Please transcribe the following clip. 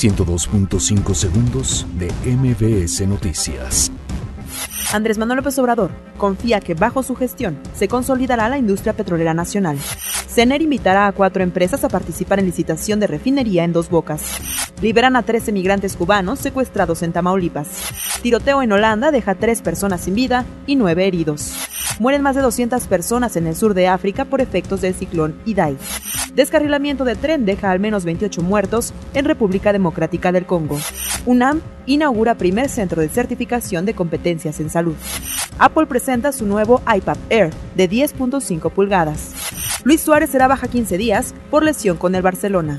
102.5 segundos de MBS Noticias. Andrés Manuel López Obrador confía que bajo su gestión se consolidará la industria petrolera nacional. CENER invitará a cuatro empresas a participar en licitación de refinería en Dos Bocas. Liberan a 13 migrantes cubanos secuestrados en Tamaulipas. Tiroteo en Holanda deja tres personas sin vida y nueve heridos. Mueren más de 200 personas en el sur de África por efectos del ciclón Idai. Descarrilamiento de tren deja al menos 28 muertos en República Democrática del Congo. UNAM inaugura primer centro de certificación de competencias en salud. Apple presenta su nuevo iPad Air de 10.5 pulgadas. Luis Suárez será baja 15 días por lesión con el Barcelona.